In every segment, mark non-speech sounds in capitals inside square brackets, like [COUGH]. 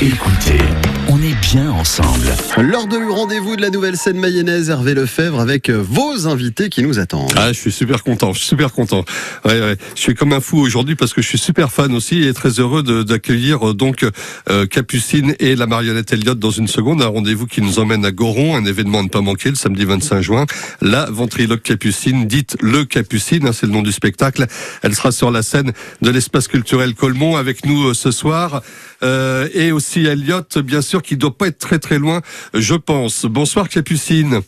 Écoutez, on est bien ensemble. Lors de rendez-vous de la nouvelle scène mayonnaise, Hervé Lefebvre avec euh, vos invités qui nous attendent. Ah, je suis super content, je suis super content. Ouais, ouais. Je suis comme un fou aujourd'hui parce que je suis super fan aussi et très heureux d'accueillir euh, donc euh, Capucine et la marionnette Elliott dans une seconde. Un rendez-vous qui nous emmène à Goron, un événement à ne pas manquer le samedi 25 juin. La ventriloque Capucine, dite le Capucine, hein, c'est le nom du spectacle. Elle sera sur la scène de l'espace culturel Colmont avec nous euh, ce soir. Euh, et aussi Elliott, bien sûr, qui doit pas être très très loin, je pense. Bonsoir Capucine.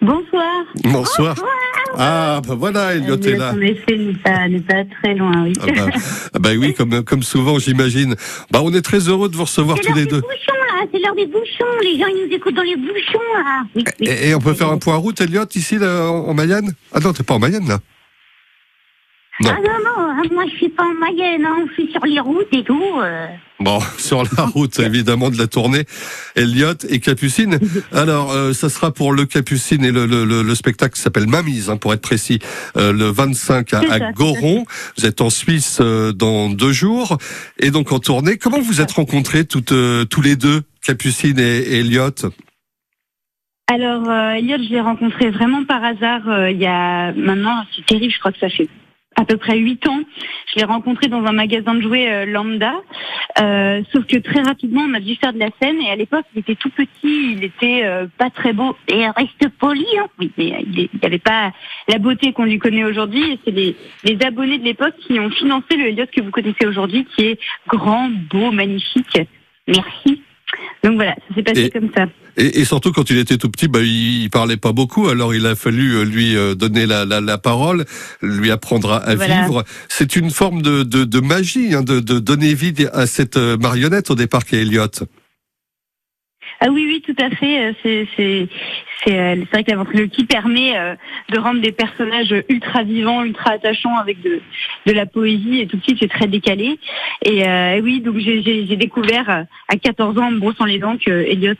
Bonsoir. Bonsoir. Ah, bah voilà, Elliot est là. En effet, n'est pas, très loin, oui. Ah bah, ah bah oui, comme, comme souvent, j'imagine. Bah, on est très heureux de vous recevoir tous les deux. là. C'est l'heure des bouchons. Les gens, ils nous écoutent dans les bouchons, là. Oui, oui. Et, et on peut faire un point route, Elliot, ici, là, en, en Mayenne? Ah non, t'es pas en Mayenne, là non. Ah non, non, hein, moi, je suis pas en Mayenne, hein. Je suis sur les routes et tout. euh. Bon, [LAUGHS] sur la route, évidemment, de la tournée, Elliot et Capucine. [LAUGHS] Alors, euh, ça sera pour le Capucine et le, le, le, le spectacle qui s'appelle Mamise, hein, pour être précis, euh, le 25 à, à Goron. Vous êtes en Suisse euh, dans deux jours, et donc en tournée. Comment vous êtes rencontrés toutes, euh, tous les deux, Capucine et, et Elliot Alors, euh, Elliot, je l'ai rencontré vraiment par hasard euh, il y a maintenant, c'est terrible, je crois que ça fait à peu près huit ans. Je l'ai rencontré dans un magasin de jouets euh, lambda, Euh, sauf que très rapidement, on a dû faire de la scène et à l'époque, il était tout petit, il était euh, pas très beau et reste poli, hein. Oui, mais il n'y avait pas la beauté qu'on lui connaît aujourd'hui. C'est les, les abonnés de l'époque qui ont financé le Elliot que vous connaissez aujourd'hui, qui est grand, beau, magnifique. Merci. Donc voilà, ça s'est passé Et- comme ça. Et, et surtout quand il était tout petit, bah, il, il parlait pas beaucoup, alors il a fallu euh, lui euh, donner la, la, la parole, lui apprendre à, à Voilà. vivre. C'est une forme de, de, de magie, hein, de, de donner vie à cette euh, marionnette au départ qui est Elliot. Ah oui, oui, tout à fait. euh, C'est c'est c'est euh, c'est vrai que la ventriloquie permet euh, de rendre des personnages ultra vivants, ultra attachants avec de de la poésie et tout de suite c'est très décalé. Et euh, oui, donc j'ai j'ai j'ai découvert à 14 ans en me brossant les dents que Elliot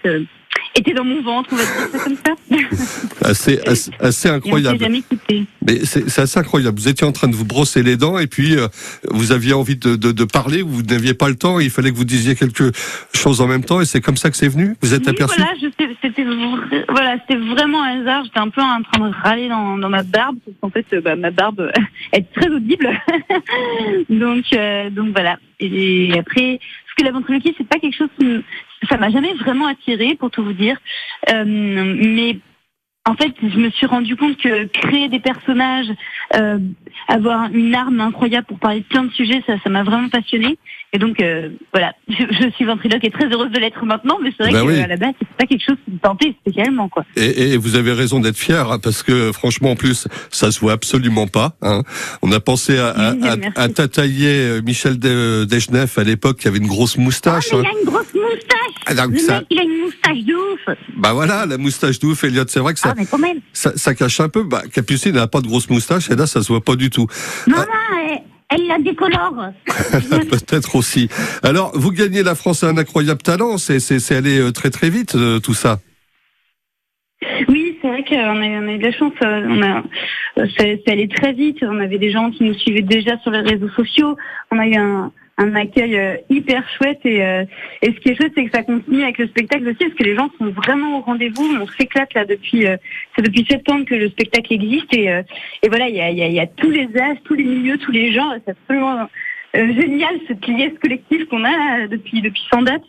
était dans mon ventre, on va dire ça comme ça. Assez, [LAUGHS] assez, assez Et on incroyable. jamais quitté. Mais c'est assez incroyable. Vous étiez en train de vous brosser les dents et puis euh, vous aviez envie de, de, de parler, vous n'aviez pas le temps, il fallait que vous disiez quelque chose en même temps et c'est comme ça que c'est venu? Vous êtes Oui, aperçu? voilà, c'était voilà, vraiment un hasard. J'étais un peu en train de râler dans, dans ma barbe parce qu'en fait, bah, ma barbe [LAUGHS] est très audible. [LAUGHS] donc euh, donc voilà. Et après, parce que la ventriloquie, c'est pas quelque chose qui ça m'a jamais vraiment attiré pour tout vous dire. Euh, mais en fait, je me suis rendu compte que créer des personnages, euh, avoir une arme incroyable pour parler de plein de sujets, ça, ça m'a vraiment passionnée. Et donc, euh, voilà, [LAUGHS] je, je suis ventriloque et très heureuse de l'être maintenant, mais c'est vrai Ben qu'à oui. la base, c'est pas quelque chose qui me tentait spécialement, quoi. Et, et vous avez raison d'être fier hein, parce que franchement en plus ça se voit absolument pas. Hein. On a pensé à, à, à- tatailler euh, Michel de, Desgeneff à l'époque qui avait une grosse Ah, moustache. mais hein. il a une grosse moustache Ah, donc Le ça- mec, il a une moustache de ouf Bah voilà la moustache d'ouf Elliot. C'est vrai que ça, Ah, mais quand même ça, ça cache un peu. Bah, Capucine n'a pas de grosse moustache et là ça se voit pas du tout. Non, Ah. non, elle, la décolore [LAUGHS] Peut-être aussi. Alors vous gagnez la France a un incroyable talent. C'est c'est c'est allé euh, très très vite euh, tout ça. Oui, c'est vrai qu'on a, on a eu de la chance. euh, On a, c'est allé très vite. On avait des gens qui nous suivaient déjà sur les réseaux sociaux. On a eu un, un accueil euh, hyper chouette. Et, euh, et ce qui est chouette, c'est que ça continue avec le spectacle aussi, parce que les gens sont vraiment au rendez-vous. On s'éclate là depuis. euh, c'est depuis septembre que le spectacle existe. Et, euh, et voilà, il y a, y, a, y a tous les âges, tous les milieux, tous les genres. C'est absolument euh, génial cette liesse collective qu'on a euh, depuis depuis sans date.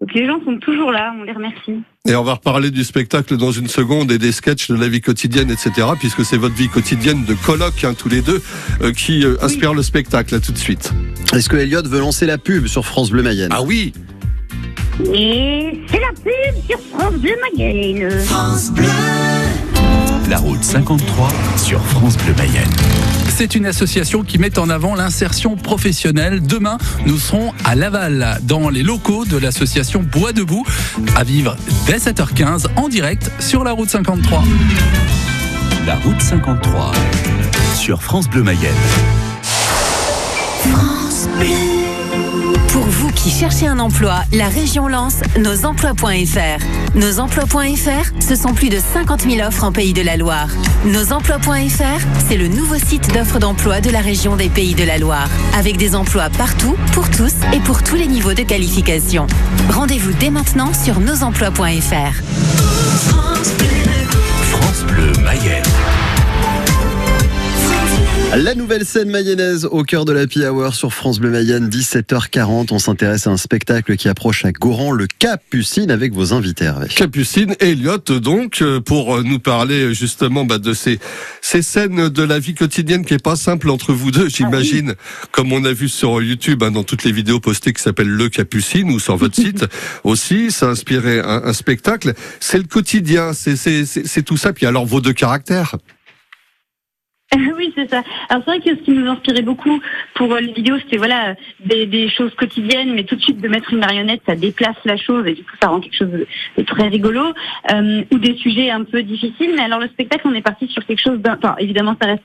Donc les gens sont toujours là. On les remercie. Et on va reparler du spectacle dans une seconde et des sketchs de la vie quotidienne, etc. Puisque c'est votre vie quotidienne de colloque, hein, tous les deux, euh, qui euh, inspire le spectacle. Là, tout de suite. Est-ce que Elliot veut lancer la pub sur France Bleu Mayenne? Ah oui. Et c'est la pub sur France Bleu Mayenne. La route 53 sur France Bleu Mayenne. C'est une association qui met en avant l'insertion professionnelle. Demain, nous serons à Laval, dans les locaux de l'association Bois Debout, à vivre dès 7h15 en direct sur la route 53. La route 53 sur France Bleu Mayenne. Pour Pour vous qui cherchez un emploi, la région lance nosemplois.fr. Nosemplois.fr, ce sont plus de 50 000 offres en Pays de la Loire. Nosemplois.fr, c'est le nouveau site d'offres d'emploi de la région des Pays de la Loire. Avec des emplois partout, pour tous et pour tous les niveaux de qualification. Rendez-vous dès maintenant sur nosemplois.fr. La nouvelle scène mayonnaise au cœur de la Happy Hour sur France Bleu Mayenne, 17h40. On s'intéresse à un spectacle qui approche à Goran, le Capucine, avec vos invités. Hervé. Capucine et Elliot, donc, euh, pour nous parler justement bah, de ces, ces scènes de la vie quotidienne qui est pas simple entre vous deux, j'imagine, comme on a vu sur YouTube, hein, dans toutes les vidéos postées qui s'appellent Le Capucine ou sur votre [LAUGHS] site aussi, ça a inspiré un, un spectacle. C'est le quotidien, c'est c'est- c'est- c'est tout ça. Puis alors vos deux caractères. [LAUGHS] oui, c'est ça. Alors c'est vrai que ce qui nous inspirait beaucoup pour euh, les vidéos, c'était voilà des, des choses quotidiennes, mais tout de suite de mettre une marionnette, ça déplace la chose et du coup ça rend quelque chose de, très rigolo. Euh, ou des sujets un peu difficiles. Mais alors le spectacle, on est parti sur quelque chose. Enfin, évidemment, ça reste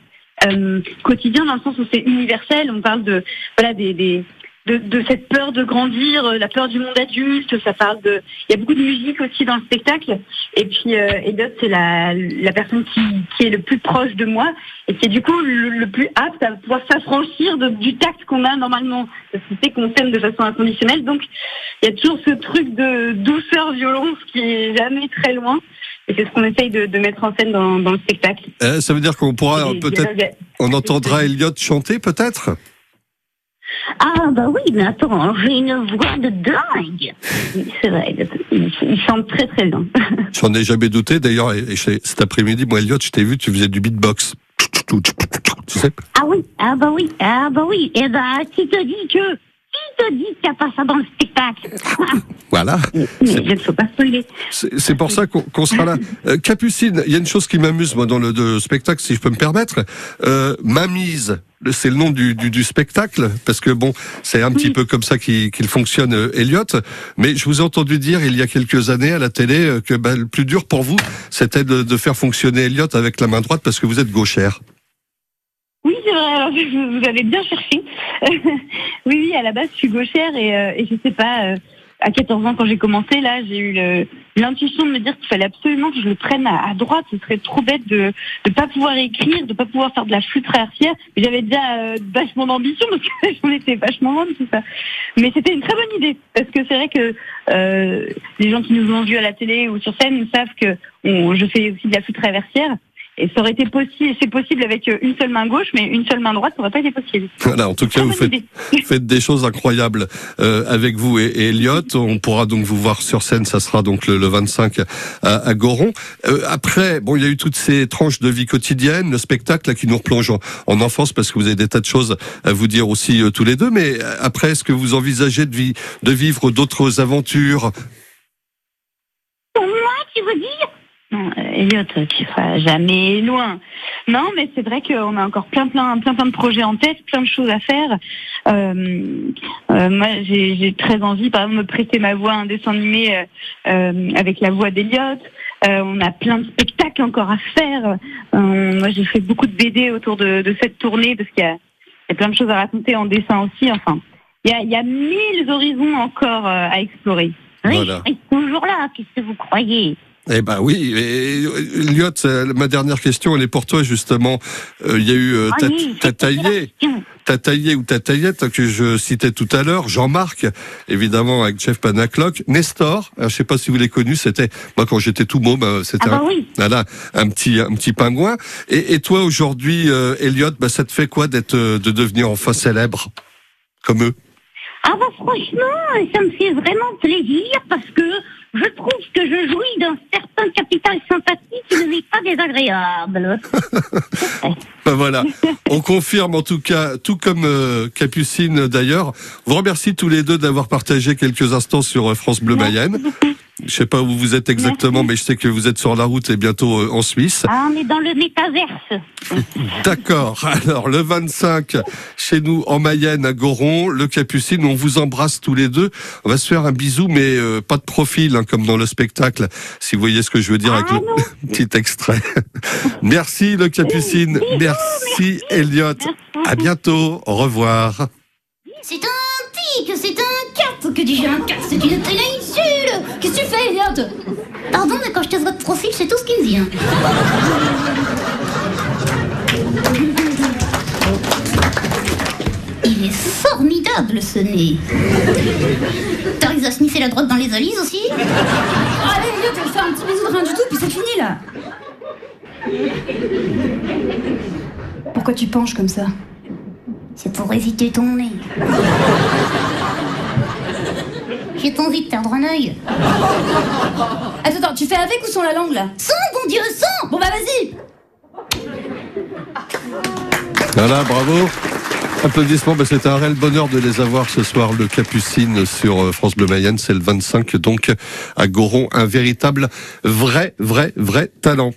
euh, quotidien dans le sens où c'est universel. On parle de voilà des, des de, de cette peur de grandir, euh, la peur du monde adulte. Ça parle de. Il y a beaucoup de musique aussi dans le spectacle. Et puis euh, Elliot, c'est la, la personne qui, qui est le plus proche de moi et qui est du coup le, le plus apte à pouvoir s'affranchir du tact qu'on a normalement. Parce que c'est qu'on s'aime de façon inconditionnelle. Donc il y a toujours ce truc de douceur violence qui est jamais très loin. Et c'est ce qu'on essaye de, de mettre en scène dans, dans le spectacle. Euh, ça veut dire qu'on pourra peut-être, on entendra Elliot chanter peut-être? Ah bah oui, mais attends, j'ai une voix de dingue. C'est vrai, il, chante très très bien. [LAUGHS] J'en ai jamais douté. D'ailleurs, cet après-midi, moi, Elliot, je t'ai vu, tu faisais du beatbox. Tu sais? Ah oui, ah bah oui, ah bah oui. Et ben, qui te dit que, te dit qu'il n'y a pas ça dans le spectacle [LAUGHS] Voilà. Mais je ne faut pas. C'est c'est pour ça qu'on sera là. Euh, Capucine, il y a une chose qui m'amuse, moi, dans le spectacle, si je peux me permettre. Euh, Mamise, c'est le nom du, du, du spectacle, parce que bon, c'est un petit peu comme ça qu'il qu'il fonctionne, euh, Elliot. Mais je vous ai entendu dire, il y a quelques années, à la télé, euh, que bah, le plus dur pour vous, c'était de, de faire fonctionner Elliot avec la main droite, parce que vous êtes gauchère. Oui, c'est vrai, alors [LAUGHS] vous avez bien cherché. [LAUGHS] oui, oui, à la base, je suis gauchère et, euh, et je sais pas, euh, à 14 ans, quand j'ai commencé, là, j'ai eu l'intuition de me dire qu'il fallait absolument que je le prenne à, à droite. Ce serait trop bête de ne pas pouvoir écrire, de pas pouvoir faire de la flûte traversière. Mais J'avais déjà euh, vachement d'ambition parce que [LAUGHS] j'en étais vachement loin tout ça. Mais c'était une très bonne idée parce que c'est vrai que euh, les gens qui nous ont vus à la télé ou sur scène savent que on- je fais aussi de la flûte traversière. Et ça aurait été possible, c'est possible avec euh, une seule main gauche, mais une seule main droite, ça aurait pas été possible. Voilà, en tout cas, vous faites, faites des choses incroyables euh, avec vous et, et Elliot. On pourra donc vous voir sur scène, ça sera donc le, le 25 à, à Goron. Euh, après, bon, il y a eu toutes ces tranches de vie quotidienne, le spectacle là, qui nous replonge en, en enfance parce que vous avez des tas de choses à vous dire aussi euh, tous les deux. Mais euh, après, est-ce que vous envisagez de, vi- de vivre d'autres aventures Pour moi, tu veux dire Non, euh, Elliot, tu seras jamais loin. Non, mais c'est vrai qu'on a encore plein, plein, plein, plein de projets en tête, plein de choses à faire. Euh, euh, moi, j'ai très envie, par exemple, de me prêter ma voix à un dessin animé euh, euh, avec la voix d'Elliot. Euh, on a plein de spectacles encore à faire. Euh, moi, j'ai fait beaucoup de BD autour de, de cette tournée parce qu'il y y a plein de choses à raconter en dessin aussi. Enfin, il y a, il y a mille horizons encore à explorer. Oui, Voilà. toujours là, qu'est-ce que vous croyez? Eh ben oui, et, euh, Elliot, euh, ma dernière question, elle est pour toi justement. Euh, Il y a eu euh, Ah ta, oui, ta c'était la taillée. question. Tataillé ou Tataillette que je citais tout à l'heure, Jean-Marc, évidemment avec Jeff Panaclock, Nestor, alors, je sais pas si vous l'avez connu, c'était moi quand j'étais tout môme, c'était Ah bah un, voilà, un petit un petit pingouin. Et, et toi aujourd'hui, euh, Elliot, bah, ça te fait quoi d'être de devenir enfin célèbre comme eux? Ah bah franchement, ça me fait vraiment plaisir parce que je trouve que je jouis d'un certain capital sympathie qui ne m'est pas désagréable. [LAUGHS] Ben voilà, [LAUGHS] on confirme en tout cas, tout comme euh, Capucine d'ailleurs. Vous remercie tous les deux d'avoir partagé quelques instants sur euh, France Bleu Mayenne. Je sais pas où vous êtes exactement, mais je sais que vous êtes sur la route et bientôt euh, en Suisse. Ah, on est dans le métaverse. [LAUGHS] D'accord. Alors le 25 chez nous en Mayenne à Goron, le Capucine, on vous embrasse tous les deux. On va se faire un bisou, mais euh, pas de profil hein, comme dans le spectacle. Si vous voyez ce que je veux dire avec Ah le [LAUGHS] petit extrait. merci le Capucine. Merci Elliot. Merci. À bientôt. Au revoir. C'est un tic, c'est un que dis-je un cas C'est une péninsule Qu'est-ce que tu fais, Elliot Pardon, mais quand je te vois de profil, c'est tout ce qui me vient. Il est formidable ce nez. T'arrives à sniffer la drogue dans les alises aussi? Allez, Elliot, on fait un petit bisou de rien du tout, puis c'est fini là. Pourquoi tu penches comme ça C'est pour éviter ton nez. J'ai pas envie de perdre un œil. Attends, attends, tu fais avec ou sans la langue là Sans, bon Dieu, sans Bon bah vas-y Voilà, bravo. Applaudissements, ben, c'est un réel bonheur de les avoir ce soir, le Capucine sur euh, France Bleu Mayenne, c'est le 25 donc à Goron, un véritable vrai, vrai, vrai talent.